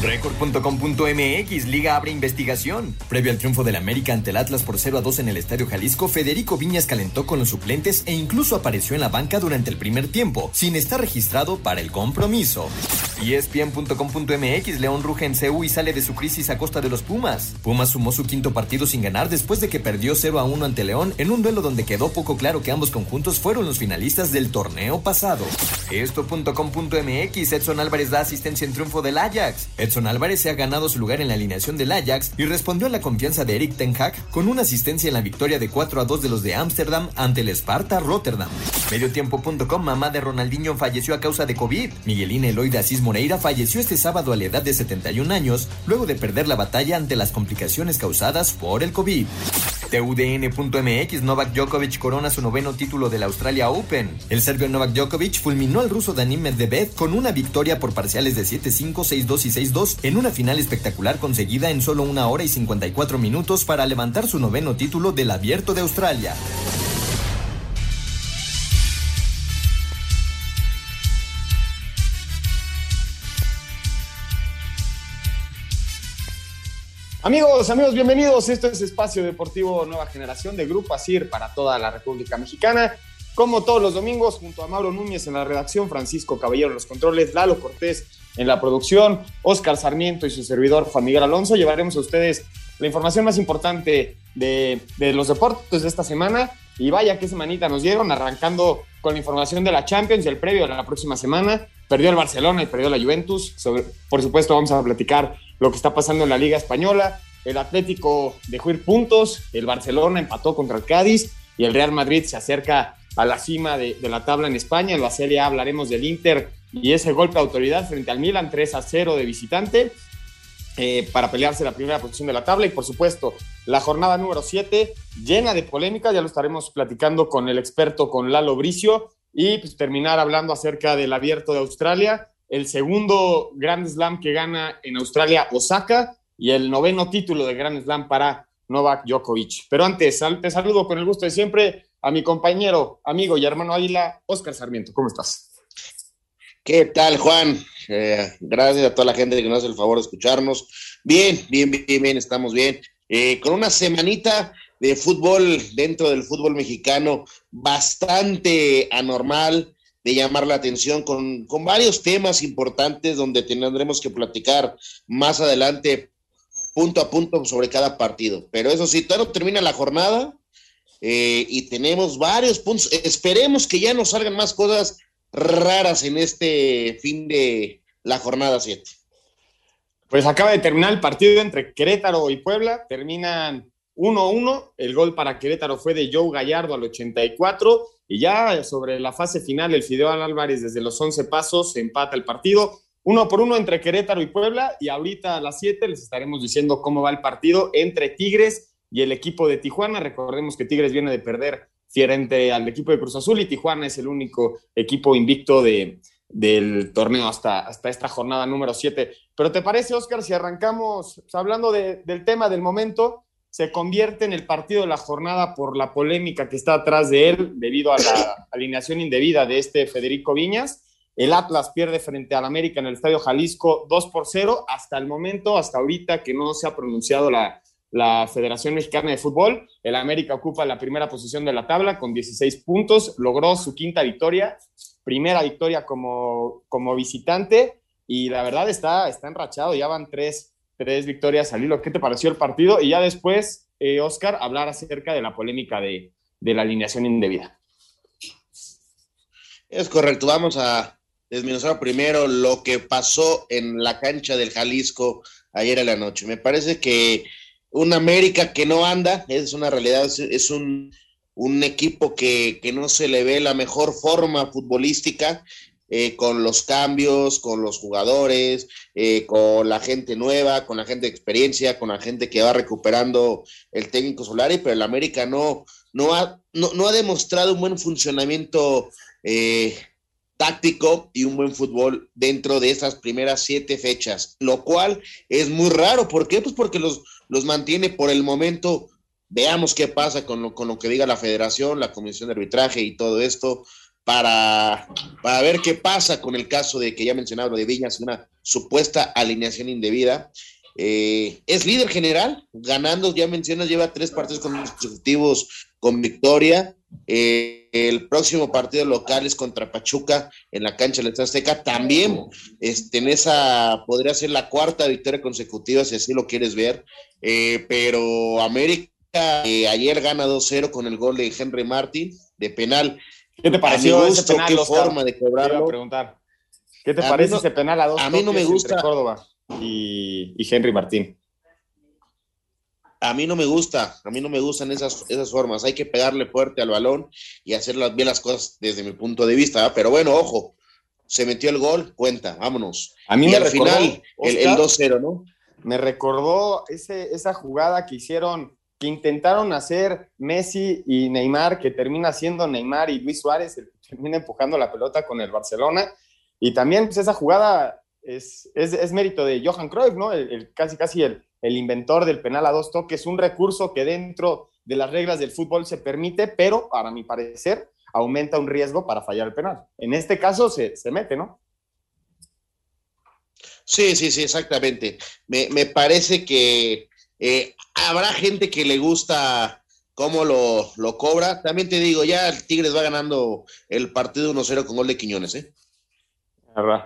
Record.com.mx Liga abre investigación. Previo al triunfo del América ante el Atlas por 0 a 2 en el Estadio Jalisco, Federico Viñas calentó con los suplentes e incluso apareció en la banca durante el primer tiempo, sin estar registrado para el compromiso. ESPN.com.mx León ruge en CU y sale de su crisis a costa de los Pumas. Pumas sumó su quinto partido sin ganar después de que perdió 0 a 1 ante León en un duelo donde quedó poco claro que ambos conjuntos fueron los finalistas del torneo pasado. Esto.com.mx Edson Álvarez da asistencia en triunfo del Ajax. Edson Álvarez se ha ganado su lugar en la alineación del Ajax y respondió a la confianza de Eric Ten Hag con una asistencia en la victoria de 4 a 2 de los de Ámsterdam ante el Sparta Rotterdam. Mediotiempo.com Mamá de Ronaldinho falleció a causa de COVID. Miguelina Eloy de Asís Moreira falleció este sábado a la edad de 71 años luego de perder la batalla ante las complicaciones causadas por el COVID. TUDN.mx Novak Djokovic corona su noveno título de la Australia Open. El serbio Novak Djokovic fulminó al ruso Danim Medvedev con una victoria por parciales de 7-5, 6-2 y 6-2 en una final espectacular conseguida en solo una hora y 54 minutos para levantar su noveno título del Abierto de Australia. Amigos, amigos, bienvenidos. Esto es Espacio Deportivo Nueva Generación de Grupo ASIR para toda la República Mexicana. Como todos los domingos, junto a Mauro Núñez en la redacción, Francisco Caballero en los controles, Lalo Cortés en la producción, Oscar Sarmiento y su servidor Juan Miguel Alonso, llevaremos a ustedes la información más importante de, de los deportes de esta semana. Y vaya qué semanita nos dieron, arrancando con la información de la Champions y el previo de la próxima semana. Perdió el Barcelona y perdió la Juventus. Sobre, por supuesto, vamos a platicar lo que está pasando en la Liga Española. El Atlético dejó ir puntos, el Barcelona empató contra el Cádiz y el Real Madrid se acerca a la cima de, la tabla en España. En la Serie A hablaremos del Inter y ese golpe de autoridad frente al Milan 3 a 0 de visitante. Eh, para pelearse la primera posición de la tabla y por supuesto la jornada número 7 llena de polémica, ya lo estaremos platicando con el experto, con Lalo Bricio y pues, terminar hablando acerca del abierto de Australia, el segundo Grand Slam que gana en Australia Osaka y el noveno título de Grand Slam para Novak Djokovic. Pero antes, te saludo con el gusto de siempre a mi compañero, amigo y hermano Águila, Oscar Sarmiento. ¿Cómo estás? ¿Qué tal, Juan? Eh, gracias a toda la gente que nos hace el favor de escucharnos. Bien, bien, bien, bien, estamos bien. Eh, con una semanita de fútbol dentro del fútbol mexicano bastante anormal, de llamar la atención, con, con varios temas importantes donde tendremos que platicar más adelante punto a punto sobre cada partido. Pero eso sí, no termina la jornada eh, y tenemos varios puntos. Esperemos que ya nos salgan más cosas raras en este fin de la jornada 7. Pues acaba de terminar el partido entre Querétaro y Puebla, terminan 1-1, el gol para Querétaro fue de Joe Gallardo al 84 y ya sobre la fase final el Fideo Álvarez desde los 11 pasos empata el partido, uno por uno entre Querétaro y Puebla y ahorita a las 7 les estaremos diciendo cómo va el partido entre Tigres y el equipo de Tijuana, recordemos que Tigres viene de perder frente al equipo de Cruz Azul y Tijuana es el único equipo invicto de, del torneo hasta, hasta esta jornada número 7. Pero ¿te parece, Oscar, si arrancamos hablando de, del tema del momento? Se convierte en el partido de la jornada por la polémica que está atrás de él debido a la alineación indebida de este Federico Viñas. El Atlas pierde frente al América en el Estadio Jalisco 2 por 0. Hasta el momento, hasta ahorita que no se ha pronunciado la, la Federación Mexicana de Fútbol. El América ocupa la primera posición de la tabla con 16 puntos, logró su quinta victoria, primera victoria como, como visitante y la verdad está, está enrachado, ya van tres, tres victorias al hilo. ¿Qué te pareció el partido? Y ya después, eh, Oscar, hablar acerca de la polémica de, la alineación indebida. Es correcto, vamos a desmenuzar primero lo que pasó en la cancha del Jalisco ayer a la noche. Me parece que un América que no anda, es una realidad, es, un, un, equipo que, que, no se le ve la mejor forma futbolística. Eh, con los cambios, con los jugadores, eh, con la gente nueva, con la gente de experiencia, con la gente que va recuperando el técnico Solari, pero el América no, no, ha, no, ha demostrado un buen funcionamiento eh, táctico y un buen fútbol dentro de esas primeras siete fechas, lo cual es muy raro. ¿Por qué? Pues porque los, los mantiene por el momento. Veamos qué pasa con lo, con lo que diga la federación, la comisión de arbitraje y todo esto, para, para ver qué pasa con el caso de que ya mencionaba de Viñas, una supuesta alineación indebida. Eh, es líder general, ganando, ya mencionas, lleva tres partidos consecutivos con victoria. Eh, el próximo partido local es contra Pachuca en la cancha de la Azteca. También este, en esa podría ser la cuarta victoria consecutiva, si así lo quieres ver. Eh, pero América ayer gana 2-0 con el gol de Henry Martin de penal. ¿Qué te pareció ese penal? ¿Qué forma de cobrarlo? preguntar. ¿Qué te parece ese penal a dos A mí no me gusta. Córdoba y, y Henry Martín a mí no me gusta, a mí no me gustan esas, esas formas. Hay que pegarle fuerte al balón y hacer bien las cosas desde mi punto de vista. Pero bueno, ojo, se metió el gol, cuenta, vámonos. A mí y me al recordó, final, el, el 2-0, ¿no? Me recordó ese, esa jugada que hicieron, que intentaron hacer Messi y Neymar, que termina siendo Neymar y Luis Suárez, que termina empujando la pelota con el Barcelona. Y también pues, esa jugada es, es, es mérito de Johan Cruyff, ¿no? El, el, casi, casi el, el inventor del penal a dos toques, un recurso que dentro de las reglas del fútbol se permite, pero para mi parecer aumenta un riesgo para fallar el penal. En este caso se, se mete, ¿no? Sí, sí, sí, exactamente. Me, me parece que eh, habrá gente que le gusta cómo lo, lo, cobra. También te digo, ya el Tigres va ganando el partido 1-0 con gol de Quiñones, ¿eh?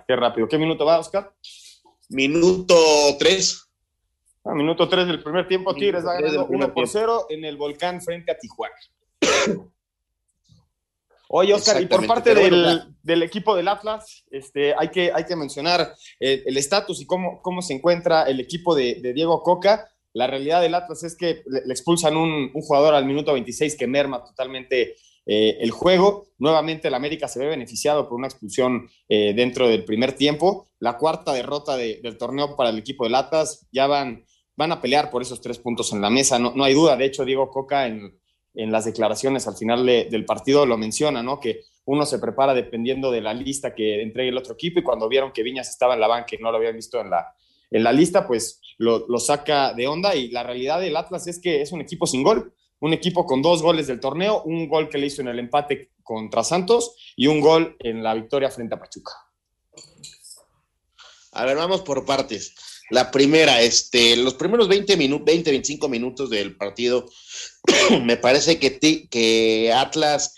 Qué rápido. ¿Qué minuto va, Oscar? Minuto 3. A minuto 3 del primer tiempo, Tigres va ganando 1 por 0 en el volcán frente a Tijuana. Oye, Oscar, y por parte del, del, equipo del Atlas, este, hay, que, hay que mencionar el estatus y cómo, cómo se encuentra el equipo de, de, Diego Coca. La realidad del Atlas es que le, expulsan un, jugador al minuto 26 que merma totalmente eh, el juego. Nuevamente el América se ve beneficiado por una expulsión eh, dentro del primer tiempo. La cuarta derrota de, del torneo para el equipo del Atlas. Ya van, van a pelear por esos tres puntos en la mesa, no, no hay duda. De hecho, Diego Coca en, en las declaraciones al final de, del partido lo menciona, ¿no? Que uno se prepara dependiendo de la lista que entregue el otro equipo y cuando vieron que Viñas estaba en la banca y no lo habían visto en la, en la lista, pues lo, saca de onda y la realidad del Atlas es que es un equipo sin gol, un equipo con dos goles del torneo, un gol que le hizo en el empate contra Santos y un gol en la victoria frente a Pachuca. A ver, vamos por partes. La primera, este, los primeros 20 minutos, 20, 25 minutos del partido, me parece que, que Atlas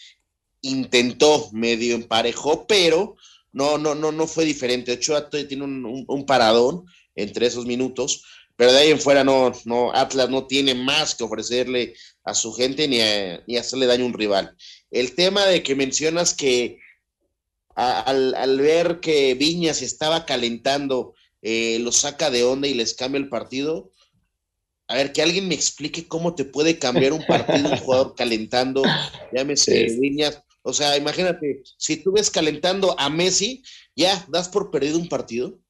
intentó medio emparejó, pero no, no, no, no fue diferente. Ochoa tiene un, un, un, paradón entre esos minutos, pero de ahí en fuera no, no, Atlas no tiene más que ofrecerle a su gente ni, a, ni hacerle daño a un rival. El tema de que mencionas que a, al, al, ver que Viñas estaba calentando, eh, lo saca de onda y les cambia el partido. A ver, que alguien me explique cómo te puede cambiar un partido un jugador calentando, llámese sí. Viñas. O sea, imagínate, si tú ves calentando a Messi, ya das por perdido un partido.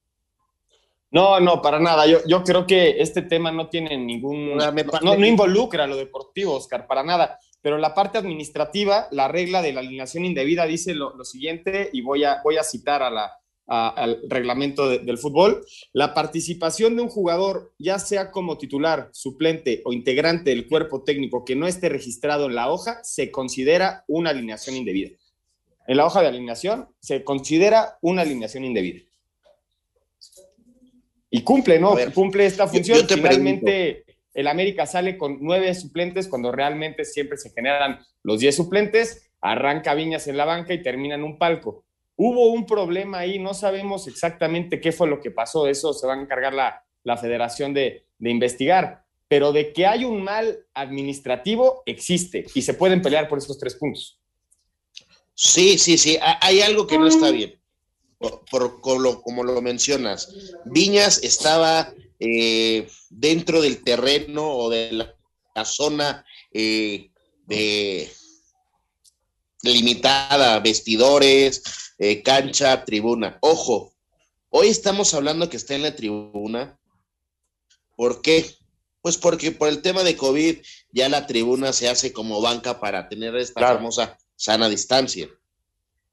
No, no, para nada. Yo, yo creo que este tema no tiene ningún. No, no, involucra lo deportivo, Oscar, para nada. Pero la parte administrativa, la regla de la alineación indebida dice lo, lo siguiente, y voy a, voy a citar a la, a, al reglamento de, del fútbol. La participación de un jugador, ya sea como titular, suplente o integrante del cuerpo técnico que no esté registrado en la hoja, se considera una alineación indebida. En la hoja de alineación se considera una alineación indebida. Y cumple, ¿no? Ver, cumple esta función. Yo, yo Finalmente, pregunto. el América sale con nueve suplentes cuando realmente siempre se generan los diez suplentes. Arranca Viñas en la banca y termina en un palco. Hubo un problema ahí, no sabemos exactamente qué fue lo que pasó. Eso se va a encargar la, la federación de, de investigar pero de que hay un mal administrativo, existe y se pueden pelear por estos tres puntos. Sí, sí, sí, hay algo que no está bien, por, como lo mencionas. Viñas estaba eh, dentro del terreno o de la, zona eh, de limitada, vestidores, eh, cancha, tribuna. Ojo, hoy estamos hablando que está en la tribuna. ¿Por qué? Pues porque por el tema de COVID ya la tribuna se hace como banca para tener esta famosa sana distancia.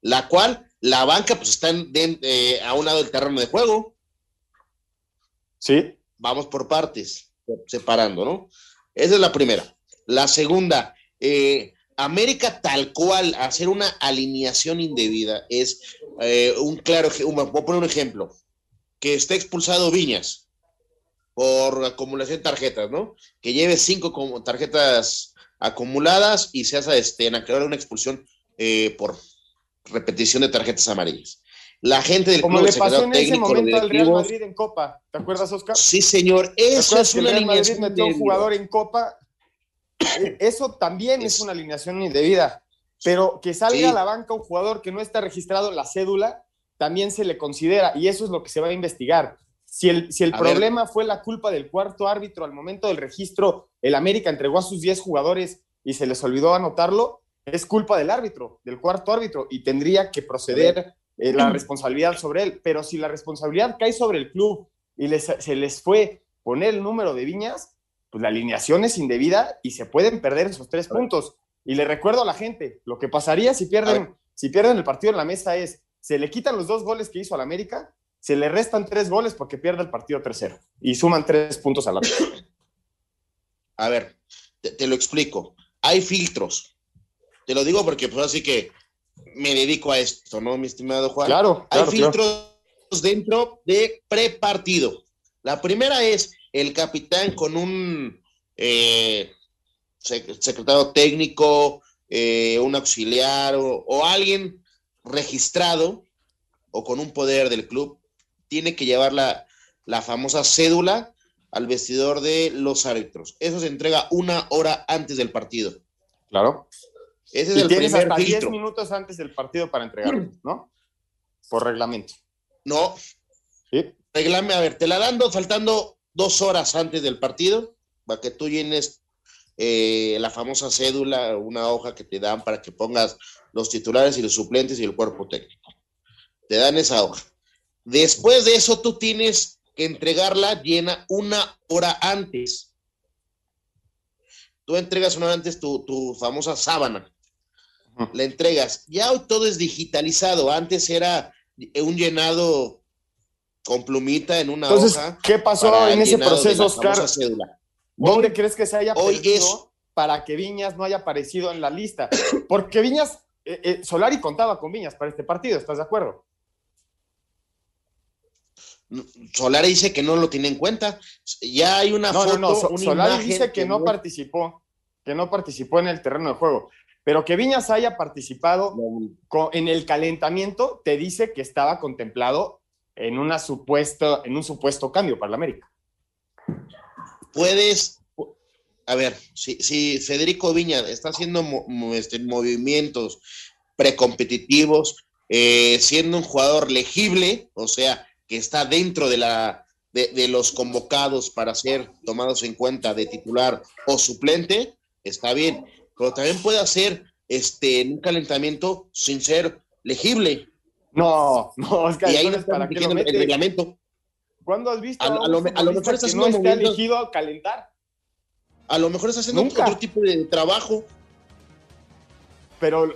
La cual, la banca pues está eh, a un lado del terreno de juego. Sí. Vamos por partes, separando, ¿no? Esa es la primera. La segunda, eh, América tal cual, hacer una alineación indebida es eh, un claro, voy a poner un ejemplo, que esté expulsado Viñas por acumulación de tarjetas, ¿no? Que lleve cinco tarjetas acumuladas y se hace este, en una expulsión eh, por repetición de tarjetas amarillas. La gente del Como le pasó en ese momento al Real Madrid en Copa, ¿te acuerdas, Oscar? Sí, señor, eso es una alineación Madrid metió un jugador en Copa eh, eso también es, una alineación indebida. Pero que salga a la banca un jugador que no está registrado en la cédula, también se le considera, y eso es lo que se va a investigar. Si el, si el problema fue la culpa del cuarto árbitro al momento del registro, el América entregó a sus 10 jugadores y se les olvidó anotarlo, es culpa del árbitro, del cuarto árbitro, y tendría que proceder eh, la responsabilidad sobre él. Pero si la responsabilidad cae sobre el club y se les fue poner el número de viñas, pues la alineación es indebida y se pueden perder esos tres puntos. Y le recuerdo a la gente, lo que pasaría si pierden, si pierden el partido en la mesa es, se le quitan los dos goles que hizo al América, se le restan tres goles porque pierde el partido tercero y suman tres puntos a la A ver, te, lo explico. Hay filtros. Te lo digo porque pues así que me dedico a esto, ¿no, mi estimado Juan? Claro. Hay filtros dentro de prepartido. La primera es el capitán con un eh, secretario técnico, eh, un auxiliar o, alguien registrado o con un poder del club, tiene que llevar la, famosa cédula al vestidor de los árbitros. Eso se entrega una hora antes del partido. Claro. Ese es el tienes hasta 10 minutos antes del partido para entregarlo, ¿no? Por reglamento. No. Sí. Reglame, a ver, te la dando faltando dos horas antes del partido para que tú llenes eh, la famosa cédula, una hoja que te dan para que pongas los titulares y los suplentes y el cuerpo técnico. Te dan esa hoja. Después de eso, tú tienes que entregarla llena una hora antes. Tú entregas una hora antes tu, tu famosa sábana. La entregas. Ya hoy todo es digitalizado. Antes era un llenado con plumita en una Entonces, ¿Qué pasó en ese proceso, Oscar? ¿Dónde crees que se haya hoy perdido para que Viñas no haya aparecido en la lista? Porque Viñas, eh, eh, Solari contaba con Viñas para este partido, ¿estás de acuerdo? Solari dice que no lo tiene en cuenta. Ya hay una foto. No, no, Solari dice que, no participó, que no participó en el terreno de juego. Pero que Viñas haya participado en el calentamiento te dice que estaba contemplado en, una supuesto, en un supuesto cambio para la América. Puedes, a ver, si, Federico Viña está haciendo este, movimientos precompetitivos, eh, siendo un jugador legible, o sea, que está dentro de, la, de, los convocados para ser tomados en cuenta de titular o suplente, está bien, pero también puede hacer este, un calentamiento sin ser legible. No, no, es que y ahí no para qué lo el reglamento. ¿Cuándo has visto a, a, lo, a lo, mejor está haciendo no está elegido a calentar? A lo mejor está haciendo otro tipo de trabajo. Pero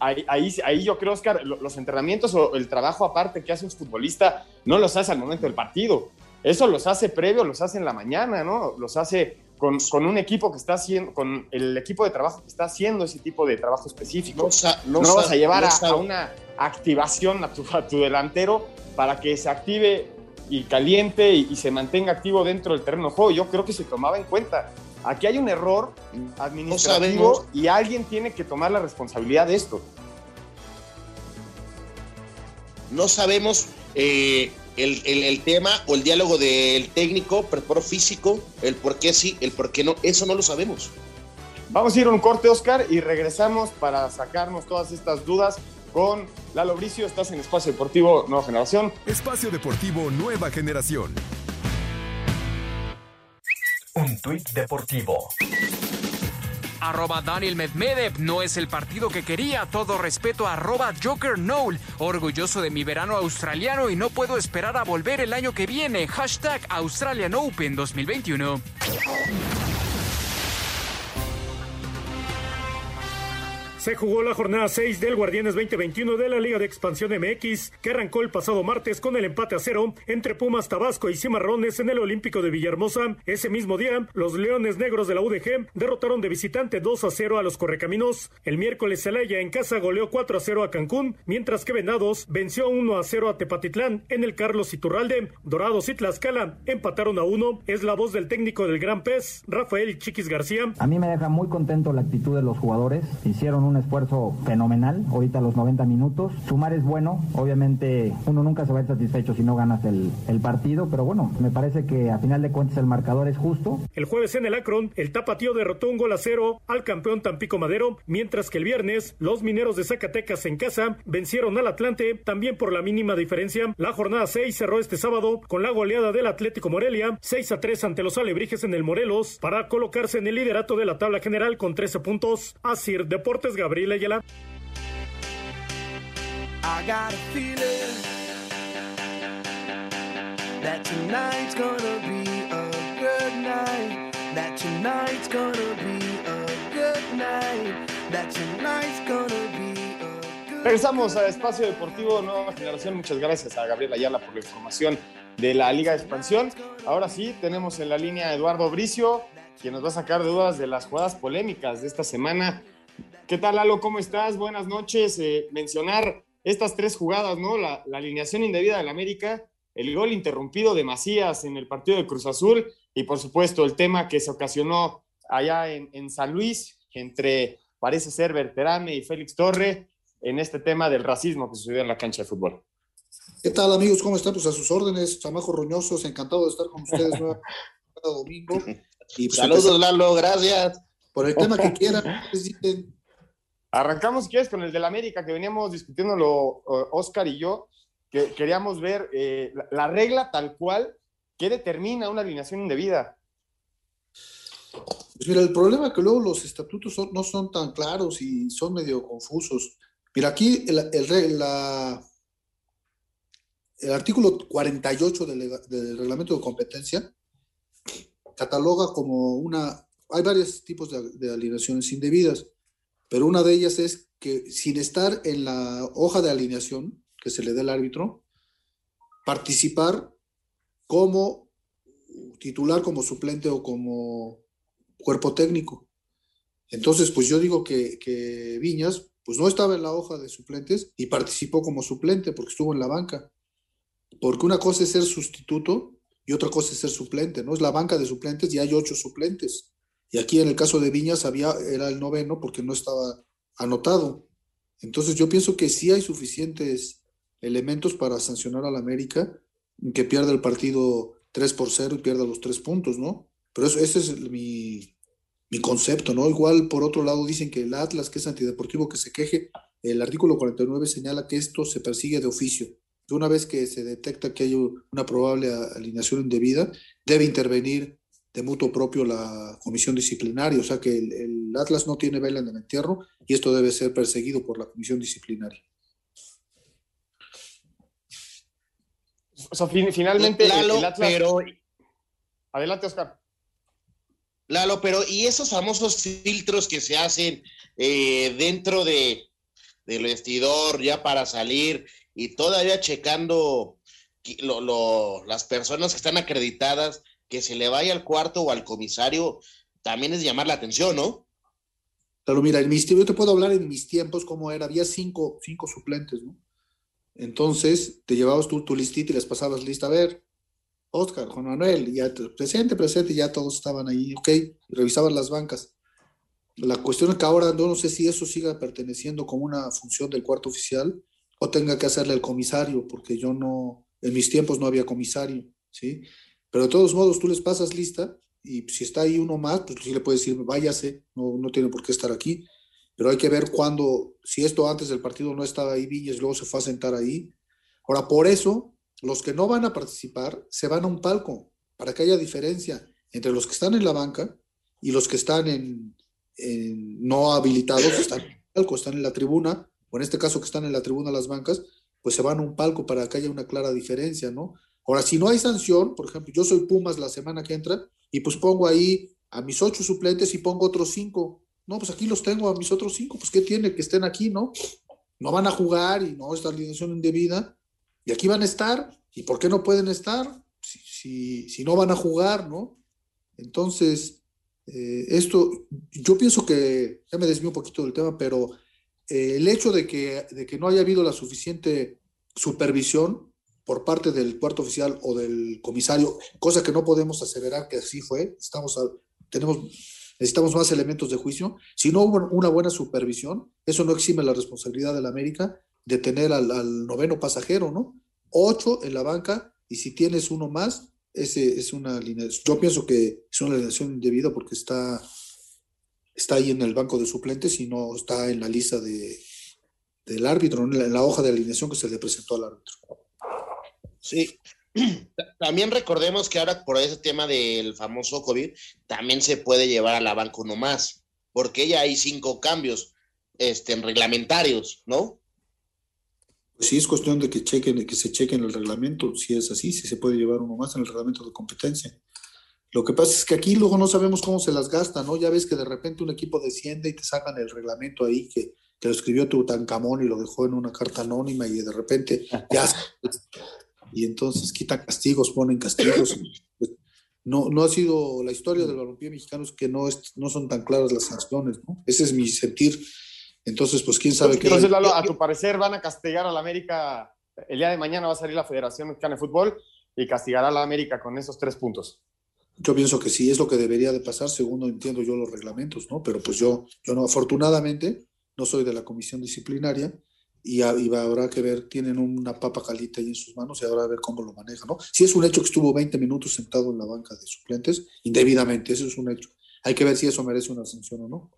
ahí, ahí, ahí, yo creo, Oscar, los entrenamientos o el trabajo aparte que hace un futbolista no los hace al momento del partido. Eso los hace previo, los hace en la mañana, ¿no? Los hace con, con, un equipo que está haciendo, con el equipo de trabajo que está haciendo ese tipo de trabajo específico. No, no, vas a llevar a, una activación a tu, tu, delantero para que se active y caliente y, se mantenga activo dentro del terreno de juego. Yo creo que se tomaba en cuenta. Aquí hay un error administrativo y alguien tiene que tomar la responsabilidad de esto. No sabemos eh, el, el, el, tema o el diálogo del técnico, preparo físico, el por qué sí, el por qué no, eso no lo sabemos. Vamos a ir a un corte, Oscar, y regresamos para sacarnos todas estas dudas con Lalo Bricio. Estás en Espacio Deportivo Nueva Generación. Espacio Deportivo Nueva Generación. Un tuit deportivo. Arroba Daniel Medvedev no es el partido que quería. Todo respeto a arroba Joker Noel. Orgulloso de mi verano australiano y no puedo esperar a volver el año que viene. Hashtag Australian Open 2021. Se jugó la jornada 6 del Guardianes 2021 de la Liga de Expansión MX, que arrancó el pasado martes con el empate a cero entre Pumas Tabasco y Cimarrones en el Olímpico de Villahermosa. Ese mismo día, los Leones Negros de la UDG derrotaron de visitante 2 a 0 a los Correcaminos. El miércoles Celaya en casa goleó 4 a 0 a Cancún, mientras que Venados venció 1 a 0 a Tepatitlán en el Carlos Iturralde. Dorados y Tlaxcala empataron a 1. Es la voz del técnico del Gran Pez, Rafael Chiquis García. A mí me deja muy contento la actitud de los jugadores. Hicieron un esfuerzo fenomenal, ahorita los 90 minutos. Sumar es bueno, obviamente uno nunca se va a ir satisfecho si no ganas el, el, partido, pero bueno, me parece que a final de cuentas el marcador es justo. El jueves en el Akron, el Tapatío derrotó un gol a cero al campeón Tampico Madero, mientras que el viernes los mineros de Zacatecas en casa vencieron al Atlante también por la mínima diferencia. La jornada 6 cerró este sábado con la goleada del Atlético Morelia, 6 a 3 ante los Alebrijes en el Morelos, para colocarse en el liderato de la tabla general con 13 puntos. Asir Deportes Gabriel Ayala. I got a feeling that tonight's gonna be a good night. That tonight's gonna be a good night. That tonight's gonna be Regresamos a Espacio Deportivo Nueva Generación. Muchas gracias a Gabriel Ayala por la información de la Liga de Expansión. Ahora sí, tenemos en la línea a Eduardo Bricio, quien nos va a sacar de dudas de las jugadas polémicas de esta semana. ¿Qué tal, Lalo? ¿Cómo estás? Buenas noches. Eh, mencionar estas tres jugadas, ¿no? La, la alineación indebida del América, el gol interrumpido de Macías en el partido de Cruz Azul y, por supuesto, el tema que se ocasionó allá en, en San Luis entre, parece ser, Berterame y Félix Torre en este tema del racismo que sucedió en la cancha de fútbol. ¿Qué tal, amigos? ¿Cómo están? Pues a sus órdenes, Chamajo Roñosos, encantado de estar con ustedes cada domingo. Y pues, Saludos, Lalo, gracias. Por el tema que quieran, dicen. Arrancamos, si quieres, con el del América, que veníamos discutiéndolo Oscar y yo, que queríamos ver eh, la, la, regla tal cual que determina una alineación indebida. Pues mira, el problema es que luego los estatutos no son tan claros y son medio confusos. Mira, aquí el, el, la, el artículo 48 del, reglamento de competencia cataloga como una... Hay varios tipos de alineaciones indebidas pero una de ellas es que sin estar en la hoja de alineación que se le dé al árbitro, participar como titular, como suplente o como cuerpo técnico. Entonces, pues yo digo que, que Viñas, pues no estaba en la hoja de suplentes y participó como suplente porque estuvo en la banca. Porque una cosa es ser sustituto y otra cosa es ser suplente, ¿no? Es la banca de suplentes y hay ocho suplentes. Y aquí en el caso de Viñas había, era el noveno porque no estaba anotado. Entonces yo pienso que sí hay suficientes elementos para sancionar al América, que pierda el partido 3 por 0 y pierda los tres puntos, ¿no? Pero eso, ese es mi, mi concepto, ¿no? Igual por otro lado dicen que el Atlas, que es antideportivo, que se queje, el artículo 49 señala que esto se persigue de oficio. Una vez que se detecta que hay una probable alineación indebida, debe intervenir de mutuo propio la comisión disciplinaria, o sea que el, el, Atlas no tiene vela en el entierro y esto debe ser perseguido por la comisión disciplinaria. O sea, fin, finalmente Lalo, el Atlas... pero adelante Oscar. Lalo, pero y esos famosos filtros que se hacen eh, dentro de del vestidor ya para salir y todavía checando lo, lo, las personas que están acreditadas que se le vaya al cuarto o al comisario también es llamar la atención, ¿no? Claro, mira, en mis yo te puedo hablar en mis tiempos cómo era, había cinco, cinco suplentes, ¿no? Entonces, te llevabas tu listita y les pasabas lista, a ver, Oscar, Juan Manuel, ya presente, presente, ya todos estaban ahí, ok, revisaban las bancas. La cuestión es que ahora no, no sé si eso siga perteneciendo como una función del cuarto oficial o tenga que hacerle el comisario, porque yo no, En mis tiempos no había comisario, ¿sí? Pero de todos modos, tú les pasas lista y si está ahí uno más, pues sí le puedes decir, váyase, no, no tiene por qué estar aquí. Pero hay que ver cuándo, si esto antes del partido no estaba ahí, Viñas luego se fue a sentar ahí. Ahora, por eso, los que no van a participar se van a un palco, para que haya diferencia entre los que están en la banca y los que están en, no habilitados, están en están en la tribuna, o en este caso que están en la tribuna las bancas, pues se van a un palco para que haya una clara diferencia, ¿no? Ahora, si no hay sanción, por ejemplo, yo soy Pumas la semana que entra y pues pongo ahí a mis ocho suplentes y pongo otros cinco. No, pues aquí los tengo a mis otros cinco, pues ¿qué tiene que estén aquí, no? No van a jugar y no esta alineación indebida. Y aquí van a estar. ¿Y por qué no pueden estar? Si, si, no van a jugar, ¿no? Entonces, eh, esto, yo pienso que, ya me desvío un poquito del tema, pero eh, el hecho de que, de que no haya habido la suficiente supervisión por parte del cuarto oficial o del comisario, cosa que no podemos aseverar que así fue, estamos a- tenemos, necesitamos más elementos de juicio. Si no hubo una buena supervisión, eso no exime la responsabilidad de la América de tener al, noveno pasajero, ¿no? Ocho en la banca y si tienes uno más, ese es una línea. Yo pienso que es una alineación indebida porque está, está ahí en el banco de suplentes y no está en la lista de, del árbitro, en la hoja de alineación que se le presentó al árbitro. Sí. Ta- También recordemos que ahora por ese tema del famoso COVID, también se puede llevar a la banca uno más, porque ya hay cinco cambios este, reglamentarios, ¿no? Pues sí, es cuestión de que chequen, que se chequen el reglamento, si es así, si se puede llevar uno más en el reglamento de competencia. Lo que pasa es que aquí luego no sabemos cómo se las gasta, ¿no? Ya ves que de repente un equipo desciende y te sacan el reglamento ahí que, que lo escribió Tutankamón y lo dejó en una carta anónima y de repente ya y entonces quitan castigos, ponen castigos. Pues, no, no ha sido la historia del balompié mexicano es que no, es, no son tan claras las sanciones, ¿no? Ese es mi sentir. Entonces, pues quién sabe qué. Entonces, Lalo, a tu parecer van a castigar a la América. El día de mañana va a salir la Federación Mexicana de Fútbol y castigará a la América con esos tres puntos. Yo pienso que sí, es lo que debería de pasar, según entiendo yo los reglamentos, ¿no? Pero pues yo, yo no, afortunadamente, no soy de la comisión disciplinaria y, y habrá que ver, tienen una papa caliente ahí en sus manos y habrá que ver cómo lo manejan, ¿no? Si es un hecho que estuvo 20 minutos sentado en la banca de suplentes, indebidamente, eso es un hecho. Hay que ver si eso merece una sanción o no.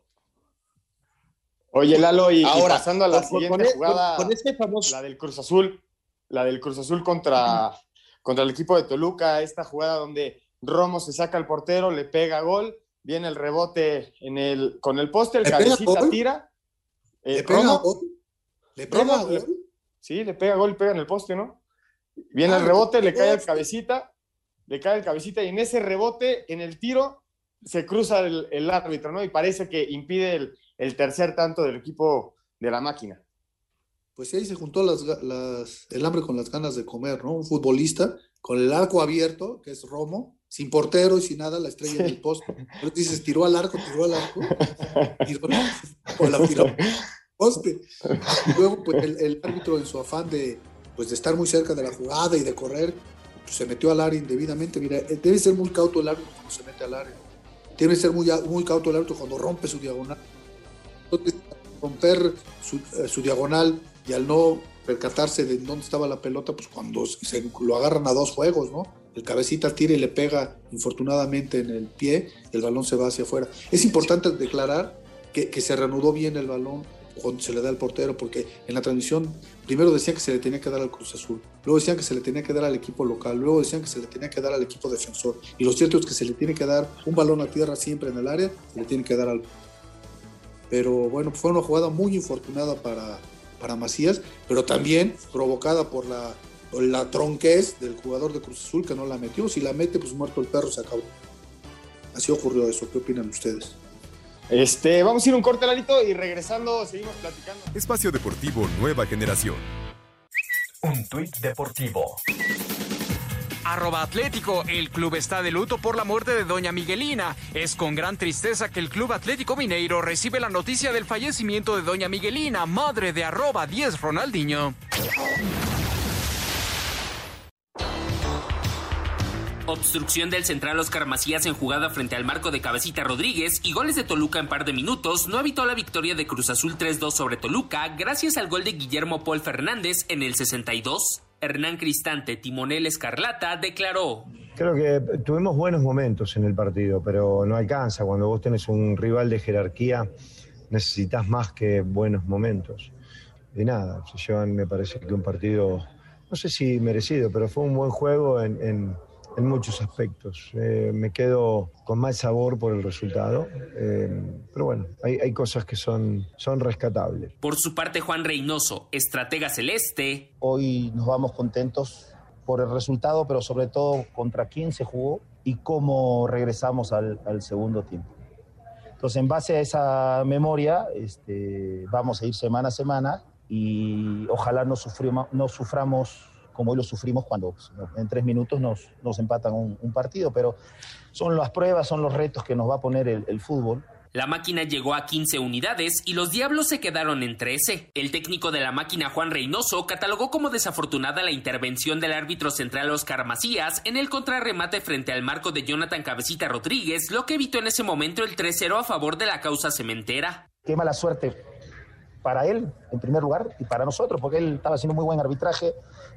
Oye, Lalo, y, y Ahora, pasando a la con- con- siguiente con e- jugada, con- con este famoso- la del Cruz Azul, la del Cruz Azul contra, contra el equipo de Toluca, esta jugada donde Romo se saca al portero, le pega gol, viene el rebote en el, con el poste, el ¿Le pega cabecita gol? tira. eh, ¿Le pega gol? ¿Le? Sí, le pega gol, pega en el poste, ¿no? Viene el Ah, rebote, le cae el poste. cabecita, le cae el cabecita y en ese rebote, en el tiro, se cruza el, el árbitro, ¿no? Y parece que impide el, el tercer tanto del equipo de la máquina. Pues sí, ahí se juntó las, ga- las- el hambre con las ganas de comer, ¿no? Un futbolista con el arco abierto, que es Romo, sin portero y sin nada, la estrella en el poste. Entonces dices, tiró al arco, tiró al arco, tiró, o la tiró al poste. Luego, pues el, árbitro en su afán de, pues, de estar muy cerca de la jugada y de correr, pues, se metió al área indebidamente. Mira, eh, debe ser muy cauto el árbitro cuando se mete al área. Debe ser muy, muy cauto el árbitro cuando rompe su diagonal. Entonces, romper su, eh, su diagonal y al no percatarse de dónde estaba la pelota, pues cuando se- lo agarran a dos juegos, ¿no? El cabecita tira y le pega infortunadamente en el pie, el balón se va hacia afuera. Es importante declarar que, que se reanudó bien el balón cuando se le da al portero, porque en la transmisión primero decían que se le tenía que dar al Cruz Azul, luego decían que se le tenía que dar al equipo local, luego decían que se le tenía que dar al equipo defensor. Y lo cierto es que se le tiene que dar un balón a tierra siempre en el área, se le tiene que dar al pero bueno, fue una jugada muy infortunada para, para Macías, pero también provocada por la, por la tronquez del jugador de Cruz Azul que no la metió. Si la mete, pues muerto el perro se acabó. Así ocurrió eso. ¿Qué opinan ustedes? Este, vamos a ir un corte, Larito, y regresando seguimos platicando. Espacio Deportivo Nueva Generación. Un tuit deportivo. Arroba Atlético, el club está de luto por la muerte de Doña Miguelina. Es con gran tristeza que el Club Atlético Mineiro recibe la noticia del fallecimiento de Doña Miguelina, madre de arroba 10 Ronaldinho. Obstrucción del central Oscar Macías en jugada frente al marco de Cabecita Rodríguez y goles de Toluca en par de minutos no evitó la victoria de Cruz Azul 3-2 sobre Toluca gracias al gol de Guillermo Paul Fernández en el 62. Hernán Cristante, timonel Escarlata, declaró. Creo que tuvimos buenos momentos en el partido, pero no alcanza. Cuando vos tenés un rival de jerarquía, necesitas más que buenos momentos. Y nada, se me parece que un partido, no sé si merecido, pero fue un buen juego en, en muchos aspectos. Eh, me quedo con mal sabor por el resultado, eh, pero bueno, hay, hay, cosas que son, son rescatables. Por su parte, Juan Reynoso, estratega celeste. Hoy nos vamos contentos por el resultado, pero sobre todo contra quién se jugó y cómo regresamos al, al segundo tiempo. Entonces, en base a esa memoria, este, vamos a ir semana a semana y ojalá no, sufrima, no suframos como hoy lo sufrimos cuando en tres minutos nos, nos empatan un, un, partido, pero son las pruebas, son los retos que nos va a poner el, el fútbol. La máquina llegó a 15 unidades y los Diablos se quedaron en 13. El técnico de la máquina Juan Reynoso catalogó como desafortunada la intervención del árbitro central Oscar Macías en el contrarremate frente al marco de Jonathan Cabecita Rodríguez, lo que evitó en ese momento el 3-0 a favor de la causa cementera. Qué mala suerte para él, en primer lugar, y para nosotros, porque él estaba haciendo muy buen arbitraje.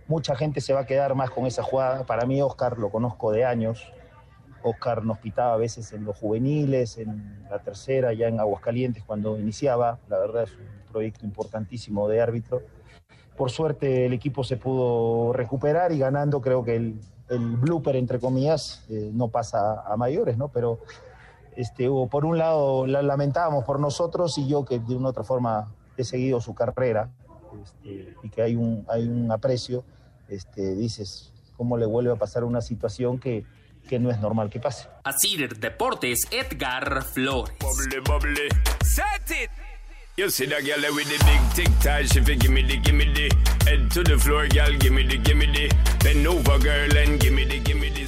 Mucha gente se va a quedar más con esa jugada. Para mí, Oscar lo conozco de años. Oscar nos pitaba a veces en los juveniles, en la tercera, ya en Aguascalientes cuando iniciaba. La verdad es un proyecto importantísimo de árbitro. Por suerte el equipo se pudo recuperar y ganando creo que el, blooper, entre comillas, eh, no pasa a mayores, ¿no? Pero este, hubo, por un lado la lamentábamos por nosotros y yo que de una otra forma he seguido su carrera este, y que hay un, hay un aprecio, este, dices, ¿cómo le vuelve a pasar una situación que que no es normal que pase. Así Deportes, Edgar Flores. Bubbly, bubbly. Set it. You see that girl with the big tic tac, she fi gimme the gimme the head to the floor, girl, gimme the gimme the bend over, girl, and gimme the gimme the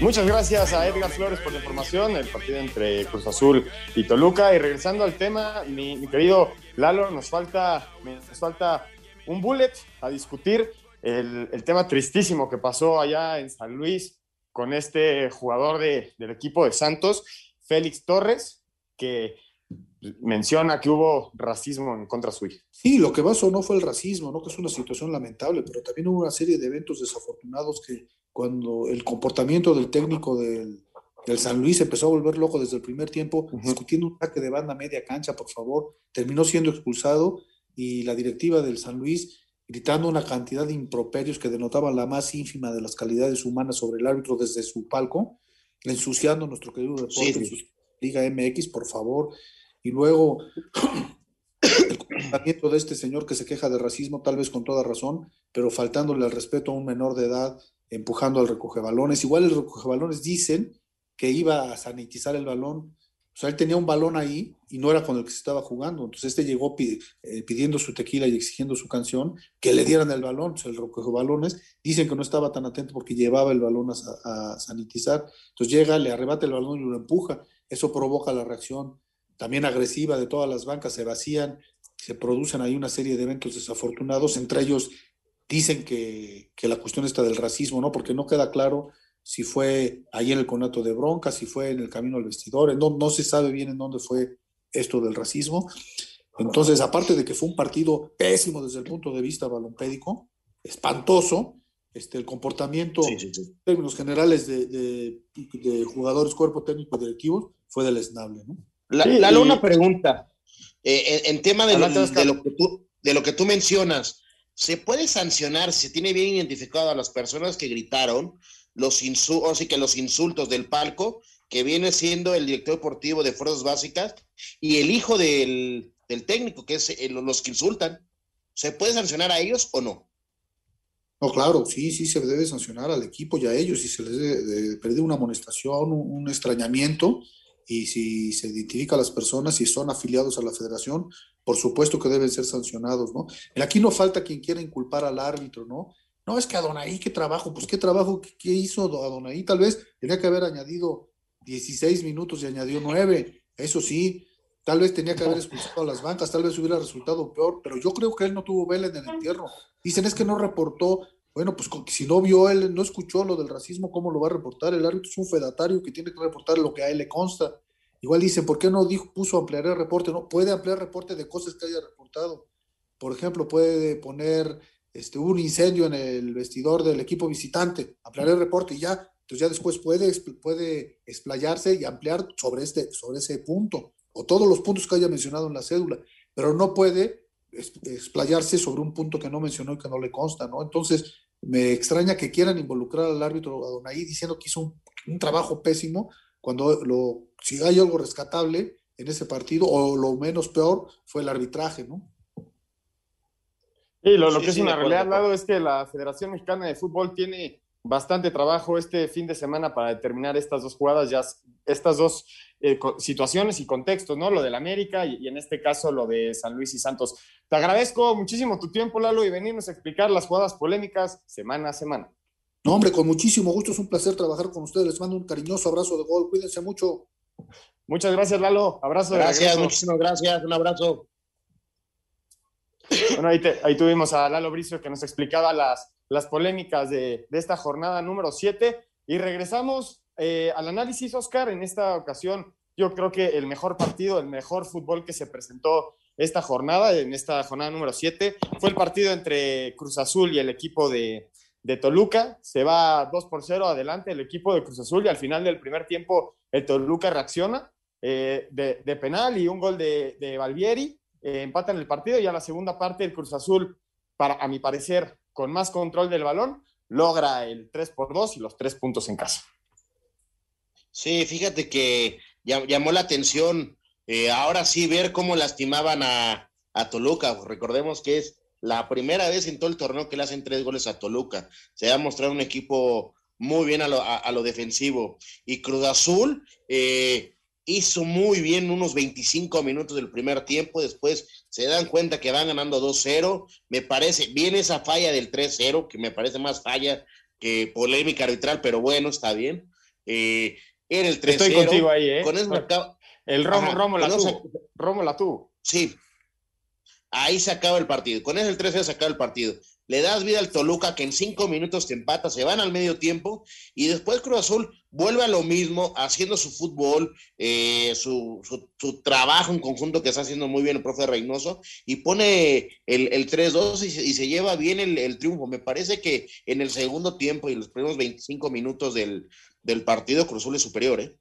Muchas gracias a Edgar Flores por la información, el partido entre Cruz Azul y Toluca. Y regresando al tema, mi, querido Lalo, nos falta, nos falta un bullet a discutir el, el, tema tristísimo que pasó allá en San Luis con este jugador de, del equipo de Santos, Félix Torres, que menciona que hubo racismo en contra suya. Sí, lo que pasó no fue el racismo, ¿no? que es una situación lamentable, pero también hubo una serie de eventos desafortunados que cuando el comportamiento del técnico del, del San Luis empezó a volver loco desde el primer tiempo, uh -huh. discutiendo un ataque de banda media cancha, por favor, terminó siendo expulsado y la directiva del San Luis gritando una cantidad de improperios que denotaban la más ínfima de las calidades humanas sobre el árbitro desde su palco, ensuciando nuestro querido deporte, sí, sí. Liga MX, por favor. Y luego el comportamiento de este señor que se queja de racismo, tal vez con toda razón, pero faltándole al respeto a un menor de edad, empujando al recogebalones. Igual el recogebalones dicen que iba a sanitizar el balón, o sea, él tenía un balón ahí y no era con el que se estaba jugando. Entonces este llegó pidiendo su tequila y exigiendo su canción, que le dieran el balón. Pues el recogió balones. Dicen que no estaba tan atento porque llevaba el balón a, a, sanitizar. Entonces llega, le arrebata el balón y lo empuja. Eso provoca la reacción también agresiva de todas las bancas. Se vacían, se producen ahí una serie de eventos desafortunados. Entre ellos dicen que, que la cuestión está del racismo, ¿no? Porque no queda claro si fue ahí en el conato de bronca, si fue en el camino al vestidor, no, no se sabe bien en dónde fue esto del racismo. Entonces, aparte de que fue un partido pésimo desde el punto de vista balompédico, espantoso, este, el comportamiento sí, sí, sí. en términos generales de, de, de, jugadores, cuerpo técnico y directivos fue deleznable. ¿no? La, sí, la una pregunta, eh, en, en, tema de lo, de, lo que tú, de lo que tú mencionas, ¿se puede sancionar si se tiene bien identificado a las personas que gritaron? los insultos, que los insultos del palco, que viene siendo el director deportivo de Fuerzas Básicas, y el hijo del, del técnico, que es el, los que insultan. ¿Se puede sancionar a ellos o no? No, claro, sí, sí se debe sancionar al equipo y a ellos, si se les perder una amonestación, un, extrañamiento, y si se identifica a las personas, si son afiliados a la federación, por supuesto que deben ser sancionados, ¿no? Aquí no falta quien quiera inculpar al árbitro, ¿no? No, es que Adonai, qué trabajo, pues qué trabajo, qué, qué hizo Adonai. Tal vez tenía que haber añadido 16 minutos y añadió 9. Eso sí, tal vez tenía que haber expulsado a las bancas, tal vez hubiera resultado peor, pero yo creo que él no tuvo vela en el entierro. Dicen es que no reportó. Bueno, pues si no vio él, no escuchó lo del racismo, ¿cómo lo va a reportar? El árbitro es un fedatario que tiene que reportar lo que a él le consta. Igual dicen, ¿por qué no dijo, puso ampliar el reporte? No, puede ampliar reporte de cosas que haya reportado. Por ejemplo, puede poner este, un incendio en el vestidor del equipo visitante, ampliaré el reporte y ya, entonces ya después puede, puede explayarse y ampliar sobre, este, sobre ese punto, o todos los puntos que haya mencionado en la cédula, pero no puede explayarse sobre un punto que no mencionó y que no le consta, ¿no? Entonces, me extraña que quieran involucrar al árbitro Adonai diciendo que hizo un, un trabajo pésimo, cuando lo, si hay algo rescatable en ese partido, o lo menos peor, fue el arbitraje, ¿no? Y lo, lo que es una realidad, lado, es que la Federación Mexicana de Fútbol tiene bastante trabajo este fin de semana para determinar estas dos jugadas, ya estas dos eh, situaciones y contextos, ¿no? Lo del América y, y, en este caso lo de San Luis y Santos. Te agradezco muchísimo tu tiempo, Lalo, y venirnos a explicar las jugadas polémicas semana a semana. No, hombre, con muchísimo gusto, es un placer trabajar con ustedes. Les mando un cariñoso abrazo de gol, cuídense mucho. Muchas gracias, Lalo. Abrazo. Gracias, muchísimas gracias. Un abrazo. Bueno, ahí, te, ahí, tuvimos a Lalo Bricio que nos explicaba las, las polémicas de, de esta jornada número 7 y regresamos eh, al análisis, Oscar. En esta ocasión, yo creo que el mejor partido, el mejor fútbol que se presentó esta jornada, en esta jornada número 7, fue el partido entre Cruz Azul y el equipo de, de Toluca. Se va 2 por 0 adelante el equipo de Cruz Azul y al final del primer tiempo el Toluca reacciona eh, de, penal y un gol de, de Valvieri eh, empatan el partido y a la segunda parte el Cruz Azul, para, a mi parecer, con más control del balón, logra el 3 por 2 y los tres puntos en casa. Sí, fíjate que llamó la atención eh, ahora sí ver cómo lastimaban a, a, Toluca. Recordemos que es la primera vez en todo el torneo que le hacen tres goles a Toluca. Se ha mostrado un equipo muy bien a lo, a, a lo defensivo. Y Cruz Azul, eh, hizo muy bien unos 25 minutos del primer tiempo, después se dan cuenta que van ganando 2-0, me parece, bien esa falla del 3-0, que me parece más falla que polémica arbitral, pero bueno, está bien. Eh, era el 3-0. Estoy contigo ahí, ¿eh? Con eso. El Romo, Romo la tuvo. Romo la tuvo. Sí. Ahí se acaba el partido. Con eso el 3-0 se acaba el partido le das vida al Toluca que en cinco minutos te empata, se van al medio tiempo y después Cruz Azul vuelve a lo mismo, haciendo su fútbol, eh, su, trabajo en conjunto que está haciendo muy bien el profe Reynoso y pone el, el 3-2 y, se lleva bien el, el, triunfo. Me parece que en el segundo tiempo y los primeros 25 minutos del, del partido Cruz Azul es superior, ¿eh?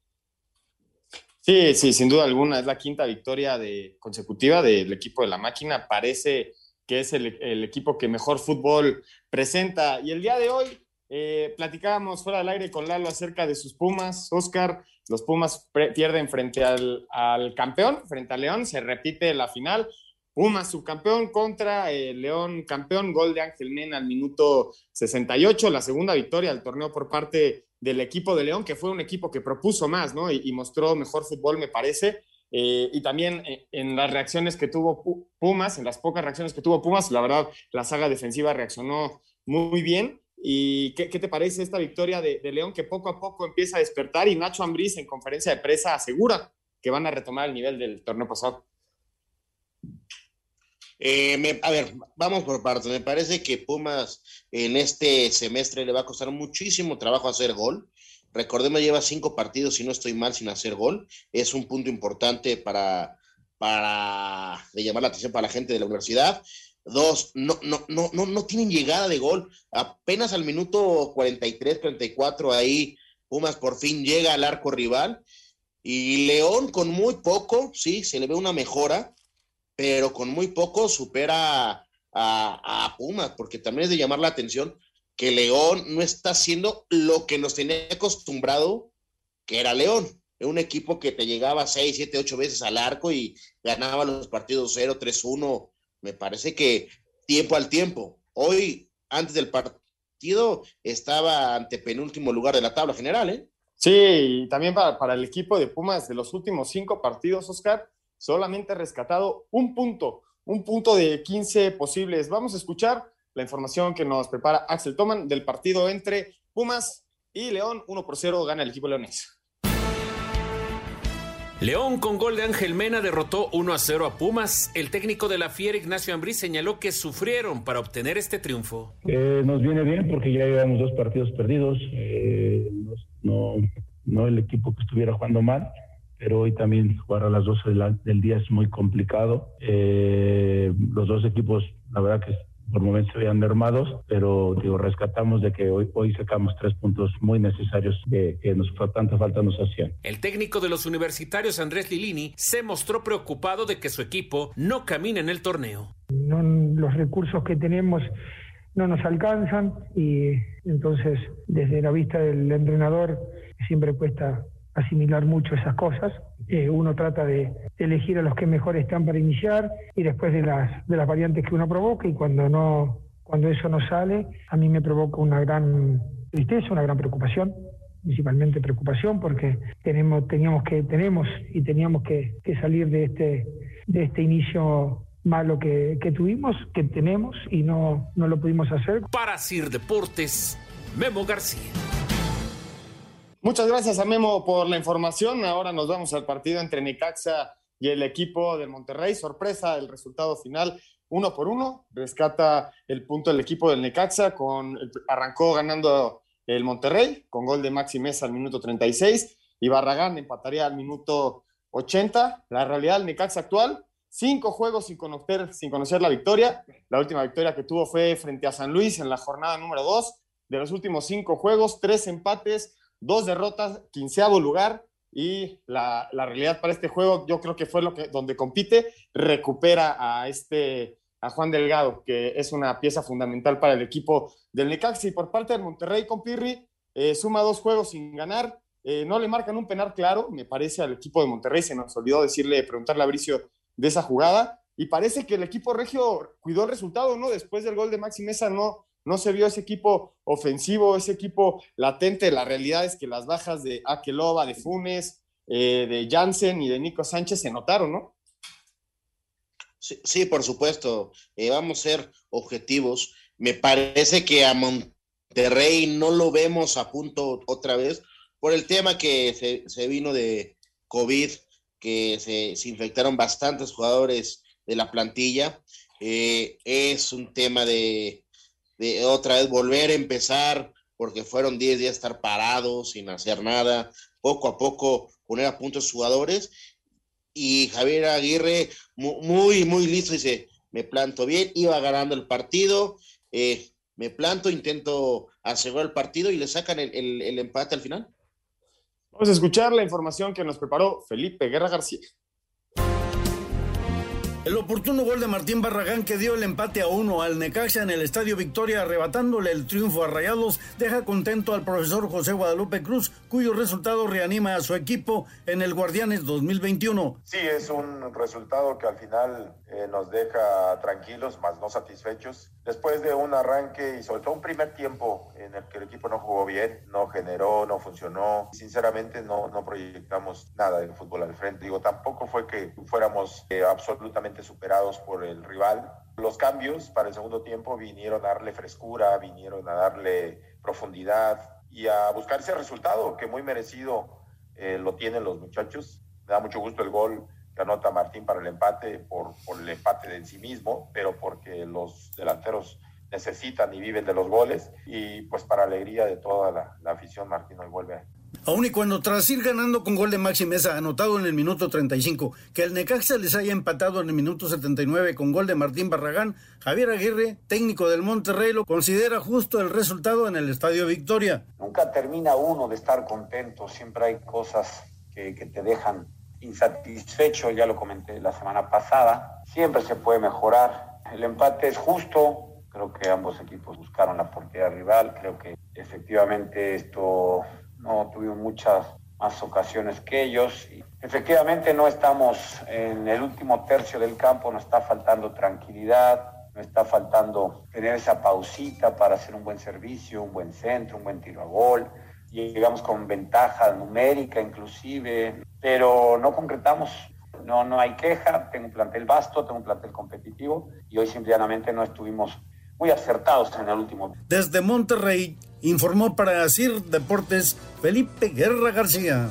Sí, sí, sin duda alguna, es la quinta victoria de, consecutiva del equipo de la máquina. Parece que es el, equipo que mejor fútbol presenta. Y el día de hoy eh, platicábamos fuera del aire con Lalo acerca de sus Pumas. Oscar, los Pumas pierden frente al, campeón, frente a León, se repite la final. Pumas subcampeón contra eh, León campeón, gol de Ángel Mena al minuto 68, la segunda victoria del torneo por parte del equipo de León, que fue un equipo que propuso más, ¿no? Y, mostró mejor fútbol, me parece. Eh, y también eh, en las reacciones que tuvo Pumas, en las pocas reacciones que tuvo Pumas, la verdad, la saga defensiva reaccionó muy bien. ¿Y qué, te parece esta victoria de, de, León que poco a poco empieza a despertar? Y Nacho Ambriz en conferencia de prensa asegura que van a retomar el nivel del torneo pasado. Eh, me, a ver, vamos por partes. Me parece que Pumas en este semestre le va a costar muchísimo trabajo hacer gol. Recordemos, lleva cinco partidos, si no estoy mal, sin hacer gol. Es un punto importante para, para llamar la atención para la gente de la universidad. Dos, no, no, no, no, no tienen llegada de gol. Apenas al minuto 43, 44, ahí Pumas por fin llega al arco rival. Y León con muy poco, sí, se le ve una mejora, pero con muy poco supera a, a Pumas, porque también es de llamar la atención que León no está haciendo lo que nos tenía acostumbrado, que era León. Un equipo que te llegaba 6, 7, 8 veces al arco y ganaba los partidos 0, 3, 1. Me parece que tiempo al tiempo. Hoy, antes del partido, estaba ante penúltimo lugar de la tabla general, ¿eh? Sí, y también para, para el equipo de Pumas de los últimos cinco partidos, Oscar, solamente ha rescatado un punto, un punto de 15 posibles. Vamos a escuchar la información que nos prepara Axel Toman del partido entre Pumas y León. 1 por 0 gana el equipo leonés. León con gol de Ángel Mena derrotó 1 a 0 a Pumas. El técnico de la Fiera, Ignacio Ambriz, señaló que sufrieron para obtener este triunfo. Eh, nos viene bien porque ya llevamos dos partidos perdidos. Eh, no, no el equipo que estuviera jugando mal, pero hoy también jugar a las 12 del día es muy complicado. Eh, los dos equipos, la verdad que por momentos se veían mermados, pero digo, rescatamos de que hoy, hoy sacamos tres puntos muy necesarios que, que nos tanta falta nos hacían. El técnico de los universitarios Andrés Lilini se mostró preocupado de que su equipo no camine en el torneo. No, los recursos que tenemos no nos alcanzan y entonces desde la vista del entrenador siempre cuesta asimilar mucho esas cosas. Eh, uno trata de elegir a los que mejor están para iniciar y después de las, de las variantes que uno provoca y cuando no cuando eso no sale, a mí me provoca una gran tristeza, una gran preocupación, principalmente preocupación porque tenemos, teníamos que, tenemos y teníamos que, salir de este, de este inicio malo que, que, tuvimos, que tenemos y no, no lo pudimos hacer. Para Sir Deportes, Memo García. Muchas gracias a Memo por la información. Ahora nos vamos al partido entre Necaxa y el equipo de Monterrey. Sorpresa el resultado final, uno por uno. Rescata el punto del equipo del Necaxa. Con, arrancó ganando el Monterrey con gol de Maxi Mesa al minuto 36 y Barragán empataría al minuto 80. La realidad del Necaxa actual, cinco juegos sin conocer, sin conocer la victoria. La última victoria que tuvo fue frente a San Luis en la jornada número dos. De los últimos cinco juegos, tres empates, dos derrotas, quinceavo lugar y la, la, realidad para este juego yo creo que fue lo que donde compite recupera a este a Juan Delgado que es una pieza fundamental para el equipo del Necaxa. Y por parte del Monterrey con Pirri eh, suma dos juegos sin ganar. Eh, no le marcan un penal claro me parece al equipo de Monterrey. Se nos olvidó decirle preguntarle a Bricio de esa jugada. Y parece que el equipo regio cuidó el resultado no después del gol de Maxi Mesa no no se vio ese equipo ofensivo, ese equipo latente. La realidad es que las bajas de Akeloba, de Funes, eh, de Jansen y de Nico Sánchez se notaron, ¿no? Sí, por supuesto. Eh, vamos a ser objetivos. Me parece que a Monterrey no lo vemos a punto otra vez por el tema que se, vino de COVID, que se, se, infectaron bastantes jugadores de la plantilla. Eh, es un tema de, de otra vez volver a empezar, porque fueron 10 días estar parados, sin hacer nada, poco a poco poner a punto a jugadores. Y Javier Aguirre, muy, muy listo, dice, me planto bien, iba ganando el partido, eh, me planto, intento asegurar el partido y le sacan el, el empate al final. Vamos a escuchar la información que nos preparó Felipe Guerra García. El oportuno gol de Martín Barragán que dio el empate a uno al Necaxa en el Estadio Victoria arrebatándole el triunfo a Rayados deja contento al profesor José Guadalupe Cruz cuyo resultado reanima a su equipo en el Guardianes 2021. Sí, es un resultado que al final eh, nos deja tranquilos, más no satisfechos. Después de un arranque y sobre todo un primer tiempo en el que el equipo no jugó bien, no generó, no funcionó. Sinceramente no, no proyectamos nada del fútbol al frente. Digo, tampoco fue que fuéramos eh, absolutamente superados por el rival. Los cambios para el segundo tiempo vinieron a darle frescura, vinieron a darle profundidad y a buscar ese resultado que muy merecido eh, lo tienen los muchachos. Me da mucho gusto el gol que anota Martín para el empate por, el empate en sí mismo, pero porque los delanteros necesitan y viven de los goles y pues para alegría de toda la, la afición Martín hoy vuelve Aún y cuando tras ir ganando con gol de Maxi Mesa anotado en el minuto 35, que el Necaxa les haya empatado en el minuto 79 con gol de Martín Barragán, Javier Aguirre, técnico del Monterrey, lo considera justo el resultado en el Estadio Victoria. Nunca termina uno de estar contento, siempre hay cosas que, que te dejan insatisfecho, ya lo comenté la semana pasada, siempre se puede mejorar. El empate es justo, creo que ambos equipos buscaron la portería rival, creo que efectivamente esto no tuvimos muchas más ocasiones que ellos. Efectivamente no estamos en el último tercio del campo, nos está faltando tranquilidad, nos está faltando tener esa pausita para hacer un buen servicio, un buen centro, un buen tiro a gol. Llegamos con ventaja numérica inclusive, pero no concretamos. No, no hay queja, tengo un plantel vasto, tengo un plantel competitivo y hoy simplemente no estuvimos muy acertados en el último. Desde Monterrey, informó para CIR Deportes Felipe Guerra García.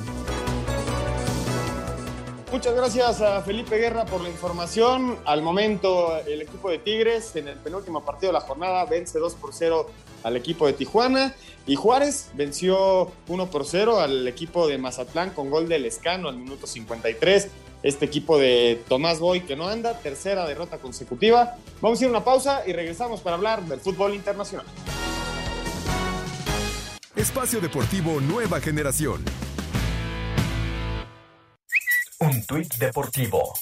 Muchas gracias a Felipe Guerra por la información. Al momento, el equipo de Tigres en el penúltimo partido de la jornada vence 2 por 0 al equipo de Tijuana. Y Juárez venció 1 por 0 al equipo de Mazatlán con gol del Escano al minuto 53. este equipo de Tomás Boy que no anda, tercera derrota consecutiva. Vamos a ir a una pausa y regresamos para hablar del fútbol internacional. Espacio Deportivo Nueva Generación. Un tuit deportivo.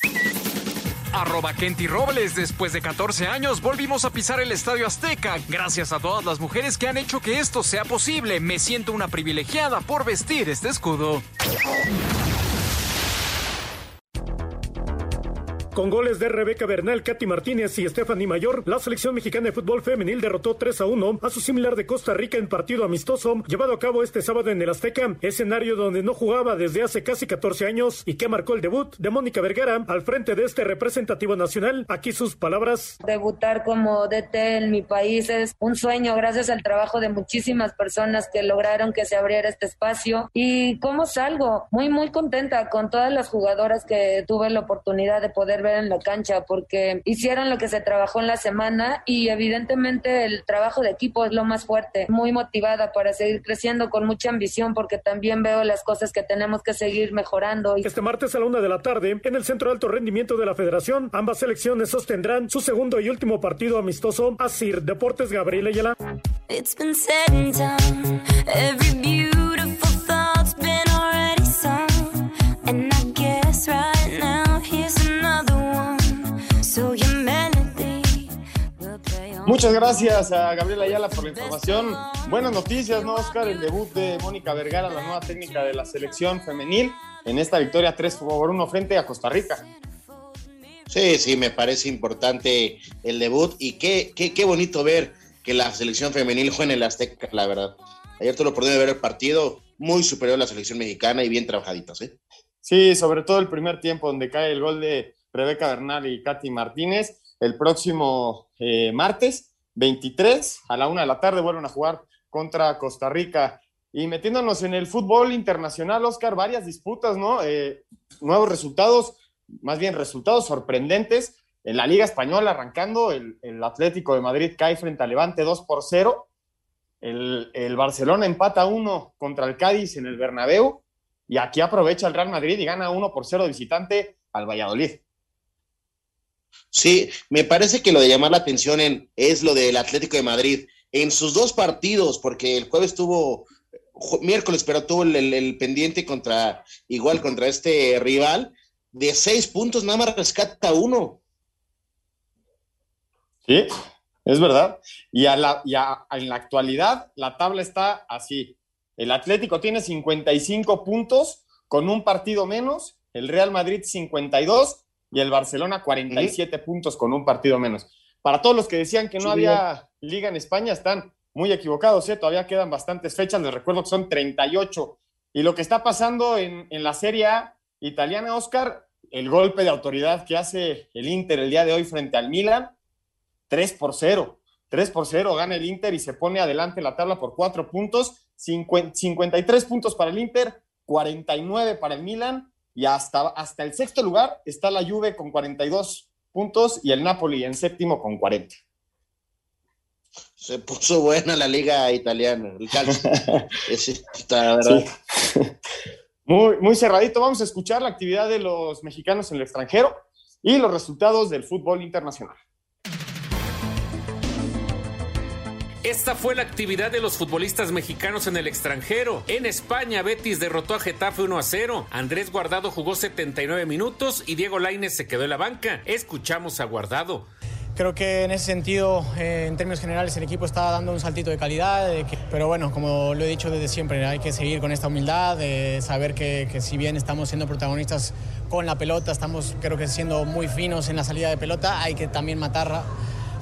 Arroba Kenty Robles, después de 14 años volvimos a pisar el Estadio Azteca. Gracias a todas las mujeres que han hecho que esto sea posible. Me siento una privilegiada por vestir este escudo. Con goles de Rebeca Bernal, Katy Martínez y Stephanie Mayor, la selección mexicana de fútbol femenil derrotó 3 a 1 a su similar de Costa Rica en partido amistoso llevado a cabo este sábado en el Azteca, escenario donde no jugaba desde hace casi 14 años y que marcó el debut de Mónica Vergara al frente de este representativo nacional. Aquí sus palabras. Debutar como DT en mi país es un sueño gracias al trabajo de muchísimas personas que lograron que se abriera este espacio. ¿Y cómo salgo? Muy, muy contenta con todas las jugadoras que tuve la oportunidad de poder ver en la cancha porque hicieron lo que se trabajó en la semana y evidentemente el trabajo de equipo es lo más fuerte. Muy motivada para seguir creciendo con mucha ambición porque también veo las cosas que tenemos que seguir mejorando. Este martes a la una de la tarde, en el Centro de Alto Rendimiento de la Federación, ambas selecciones sostendrán su segundo y último partido amistoso. Asir Deportes Gabriel Ayala. It's been said and done. Every beautiful thought's been already sung. And I guess right Muchas gracias a Gabriel Ayala por la información. Buenas noticias, ¿no, Oscar? El debut de Mónica Vergara, la nueva técnica de la selección femenil, en esta victoria 3 por 1 frente a Costa Rica. Sí, sí, me parece importante el debut y qué, qué, qué bonito ver que la selección femenil juega en el Azteca, la verdad. Ayer tuve la oportunidad de ver el partido, muy superior a la selección mexicana y bien trabajaditas, ¿eh? Sí, sobre todo el primer tiempo donde cae el gol de Rebeca Bernal y Katy Martínez. El próximo eh, martes 23 a la una de la tarde vuelven a jugar contra Costa Rica. Y metiéndonos en el fútbol internacional, Oscar, varias disputas, ¿no? Eh, nuevos resultados, más bien resultados sorprendentes. En la Liga Española arrancando, el, Atlético de Madrid cae frente al Levante 2 por 0. El, el Barcelona empata 1 contra el Cádiz en el Bernabéu. Y aquí aprovecha el Real Madrid y gana 1 por 0 de visitante al Valladolid. Sí, me parece que lo de llamar la atención en, es lo del Atlético de Madrid. En sus dos partidos, porque el jueves tuvo, miércoles, pero tuvo el, el- el pendiente contra, igual contra este rival, de seis puntos nada más rescata uno. Sí, es verdad. Y, a la, y a- en la actualidad la tabla está así. El Atlético tiene 55 puntos con un partido menos, el Real Madrid 52 y el Barcelona 47 puntos con un partido menos. Para todos los que decían que no Sí, había liga en España, están muy equivocados, ¿eh? todavía quedan bastantes fechas, les recuerdo que son 38. Y lo que está pasando en, en la Serie A italiana, Oscar, el golpe de autoridad que hace el Inter el día de hoy frente al Milan, 3 por 0. 3 por 0 gana el Inter y se pone adelante la tabla por 4 puntos. 50 53 puntos para el Inter, 49 para el Milan y hasta, hasta el sexto lugar está la Juve con 42 puntos y el Napoli en séptimo con 40. Se puso buena la liga italiana, el calcio. Ese está, la verdad. Sí. Muy, muy cerradito. Vamos a escuchar la actividad de los mexicanos en el extranjero y los resultados del fútbol internacional. Esta fue la actividad de los futbolistas mexicanos en el extranjero. En España, Betis derrotó a Getafe 1 a 0. Andrés Guardado jugó 79 minutos y Diego Lainez se quedó en la banca. Escuchamos a Guardado. Creo que en ese sentido, eh, en términos generales, el equipo está dando un saltito de calidad, pero bueno, como lo he dicho desde siempre, hay que seguir con esta humildad, saber que, que si bien estamos siendo protagonistas con la pelota, estamos creo que siendo muy finos en la salida de pelota, hay que también matar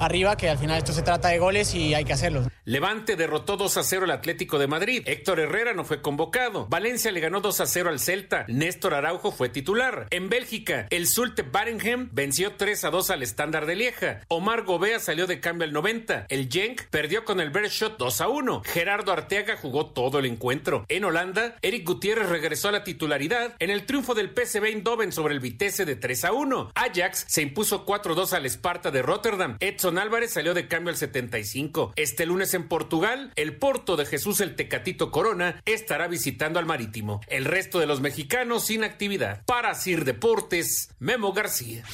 arriba, que al final esto se trata de goles y hay que hacerlos. Levante derrotó 2 a 0 al Atlético de Madrid. Héctor Herrera no fue convocado. Valencia le ganó 2 a 0 al Celta. Néstor Araujo fue titular. En Bélgica, el Zulte Barenhem venció 3 a 2 al Estándar de Lieja. Omar Gobea salió de cambio al 90. El Genk perdió con el Bershot 2 a 1. Gerardo Arteaga jugó todo el encuentro. En Holanda, Eric Gutiérrez regresó a la titularidad en el triunfo del PSV Eindhoven sobre el Vitesse de 3 a 1. Ajax se impuso 4 a 2 al Sparta de Rotterdam. Álvarez salió de cambio al 75. Este lunes en Portugal, el Porto de Jesús el Tecatito Corona estará visitando al Marítimo. El resto de los mexicanos sin actividad. Para Sir Deportes, Memo García.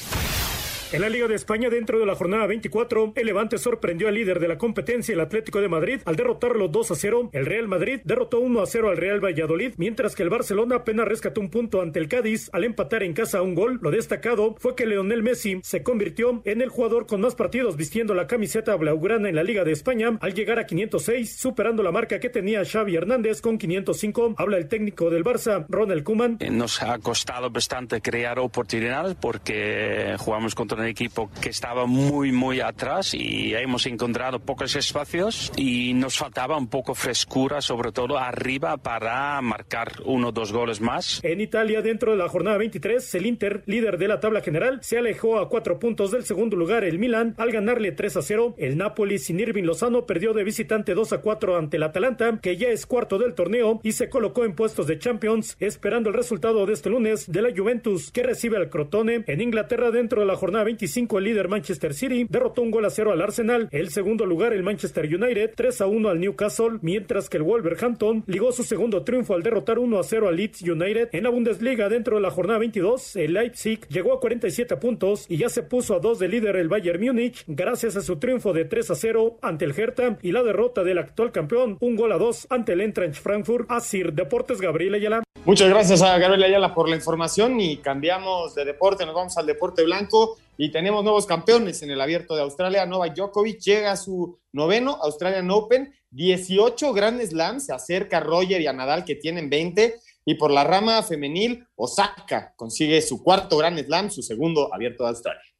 En la Liga de España, dentro de la jornada 24, el Levante sorprendió al líder de la competencia, el Atlético de Madrid, al derrotarlo 2 a 0. El Real Madrid derrotó 1 a 0 al Real Valladolid, mientras que el Barcelona apenas rescató un punto ante el Cádiz al empatar en casa un gol. Lo destacado fue que Leonel Messi se convirtió en el jugador con más partidos vistiendo la camiseta blaugrana en la Liga de España al llegar a 506, superando la marca que tenía Xavi Hernández con 505. Habla el técnico del Barça, Ronald Koeman. Nos ha costado bastante crear oportunidades porque jugamos contra un equipo que estaba muy, muy atrás y hemos encontrado pocos espacios y nos faltaba un poco frescura, sobre todo arriba, para marcar uno o dos goles más. En Italia, dentro de la jornada 23, el Inter, líder de la tabla general, se alejó a cuatro puntos del segundo lugar el Milan al ganarle 3 a 0. El Napoli sin Irving Lozano perdió de visitante 2 a 4 ante el Atalanta, que ya es cuarto del torneo y se colocó en puestos de Champions, esperando el resultado de este lunes de la Juventus, que recibe al Crotone. En Inglaterra, dentro de la jornada 25, el líder Manchester City derrotó un gol a cero al Arsenal. El segundo lugar, el Manchester United, 3 a 1 al Newcastle, mientras que el Wolverhampton ligó su segundo triunfo al derrotar 1 a 0 al Leeds United. En la Bundesliga, dentro de la jornada 22, el Leipzig llegó a 47 puntos y ya se puso a dos de líder el Bayern Múnich, gracias a su triunfo de 3 a 0 ante el Hertha y la derrota del actual campeón, un gol a dos ante el Eintracht Frankfurt. Así, Deportes Gabriel Ayala. Muchas gracias a Gabriel Ayala por la información y cambiamos de deporte, nos vamos al deporte blanco y tenemos nuevos campeones en el abierto de Australia. Novak Djokovic llega a su noveno Australian Open, 18 Grand Slams, se acerca Roger y a Nadal que tienen 20 y por la rama femenil Osaka consigue su cuarto Grand Slam, su segundo abierto de Australia.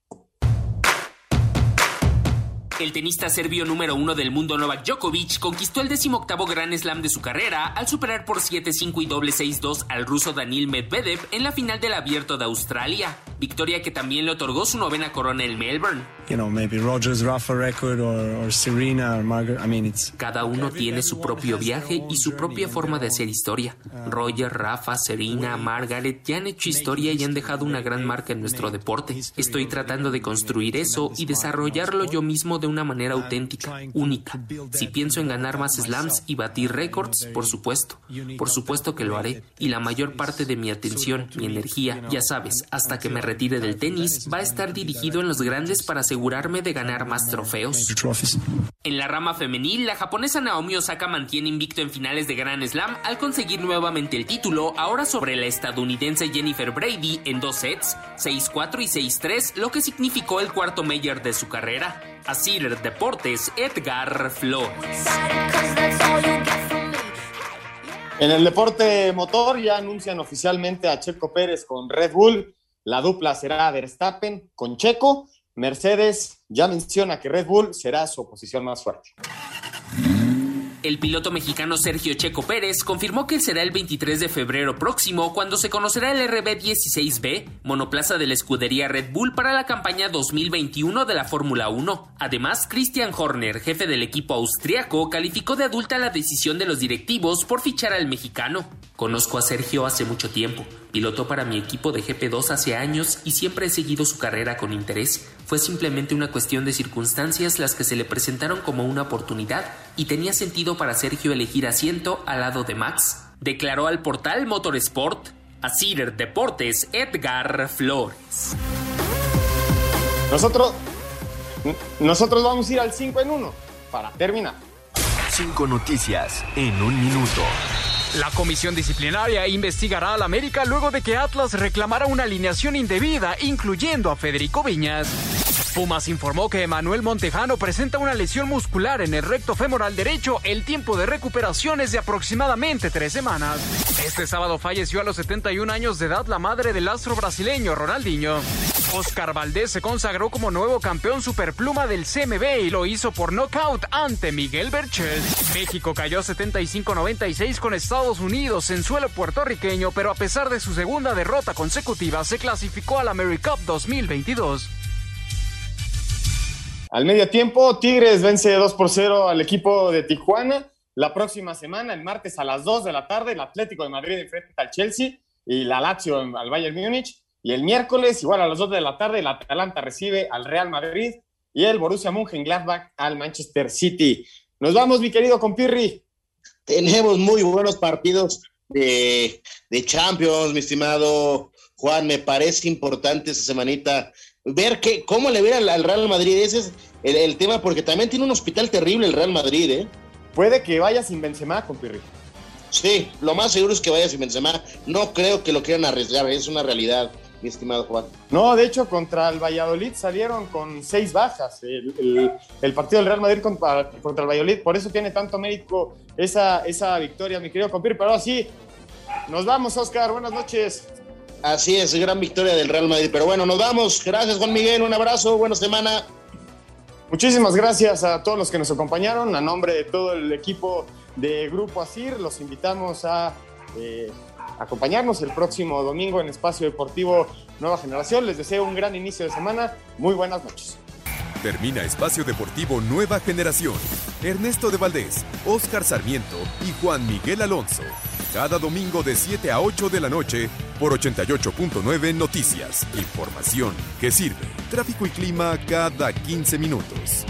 El tenista serbio número uno del mundo Novak Djokovic conquistó el decimoctavo Grand Slam de su carrera al superar por 7-5 y doble 6-2 al ruso Daniil Medvedev en la final del Abierto de Australia, victoria que también le otorgó su novena corona en Melbourne. Cada uno tiene su propio viaje y su propia forma de hacer historia. Roger, Rafa, Serena, Margaret ya han hecho historia y han dejado una gran marca en nuestro deporte. Estoy tratando de construir eso y desarrollarlo yo mismo de una manera auténtica, única. Si pienso en ganar más slams y batir récords, por supuesto. Por supuesto que lo haré. Y la mayor parte de mi atención, mi energía, ya sabes, hasta que me retire del tenis, va a estar dirigido en los grandes para asegurarme de ganar más trofeos. En la rama femenil, la japonesa Naomi Osaka mantiene invicto en finales de Grand Slam al conseguir nuevamente el título, ahora sobre la estadounidense Jennifer Brady en dos sets, 6-4 y 6-3, lo que significó el cuarto mayor de su carrera. Así Deportes, Edgar Flores. En el deporte motor ya anuncian oficialmente a Checo Pérez con Red Bull. La dupla será Verstappen con Checo. Mercedes ya menciona que Red Bull será su oposición más fuerte. El piloto mexicano Sergio Checo Pérez confirmó que será el 23 de febrero próximo cuando se conocerá el RB16B, monoplaza de la escudería Red Bull para la campaña 2021 de la Fórmula 1. Además, Christian Horner, jefe del equipo austriaco, calificó de adulta la decisión de los directivos por fichar al mexicano. Conozco a Sergio hace mucho tiempo. Pilotó para mi equipo de GP2 hace años y siempre he seguido su carrera con interés. Fue simplemente una cuestión de circunstancias las que se le presentaron como una oportunidad y tenía sentido para Sergio elegir asiento al lado de Max. Declaró al portal Motorsport, a Cider Deportes, Edgar Flores. Nosotros, nosotros vamos a ir al 5 en 1 para terminar. Cinco noticias en un minuto. La comisión disciplinaria investigará al América luego de que Atlas reclamara una alineación indebida, incluyendo a Federico Viñas. Pumas informó que Emanuel Montejano presenta una lesión muscular en el recto femoral derecho. El tiempo de recuperación es de aproximadamente tres semanas. Este sábado falleció a los 71 años de edad la madre del astro brasileño Ronaldinho. Oscar Valdés se consagró como nuevo campeón superpluma del CMB y lo hizo por nocaut ante Miguel Berchel. México cayó 75-96 con Estados Unidos en suelo puertorriqueño, pero a pesar de su segunda derrota consecutiva, se clasificó al AmeriCup 2022. Al medio tiempo, Tigres vence 2 por 0 al equipo de Tijuana. La próxima semana, el martes a las 2 de la tarde, el Atlético de Madrid enfrenta al Chelsea y la Lazio al Bayern Múnich. Y el miércoles, igual a las 2 de la tarde, el Atalanta recibe al Real Madrid. y el Borussia Mönchengladbach al Manchester City. Nos vamos, mi querido compirri. Tenemos muy buenos partidos de, de Champions, mi estimado Juan. Me parece importante esa semanita ver que, cómo le ve al, Real Madrid. Ese es el, tema, porque también tiene un hospital terrible el Real Madrid, ¿eh? Puede que vaya sin Benzema, compirri. Sí, lo más seguro es que vaya sin Benzema. No creo que lo quieran arriesgar, es una realidad mi estimado Juan. No, de hecho, contra el Valladolid salieron con seis bajas. El, partido del Real Madrid contra, contra, el Valladolid, por eso tiene tanto mérito esa, esa victoria, mi querido compir. Pero así, nos vamos, Oscar. Buenas noches. Así es, gran victoria del Real Madrid. Pero bueno, nos vamos. Gracias, Juan Miguel. Un abrazo, buena semana. Muchísimas gracias a todos los que nos acompañaron. A nombre de todo el equipo de Grupo Asir, los invitamos a eh, acompañarnos el próximo domingo en Espacio Deportivo Nueva Generación. Les deseo un gran inicio de semana. Muy buenas noches. Termina Espacio Deportivo Nueva Generación. Ernesto de Valdés, Oscar Sarmiento y Juan Miguel Alonso. Cada domingo de 7 a 8 de la noche por 88.9 Noticias. Información que sirve. Tráfico y clima cada 15 minutos.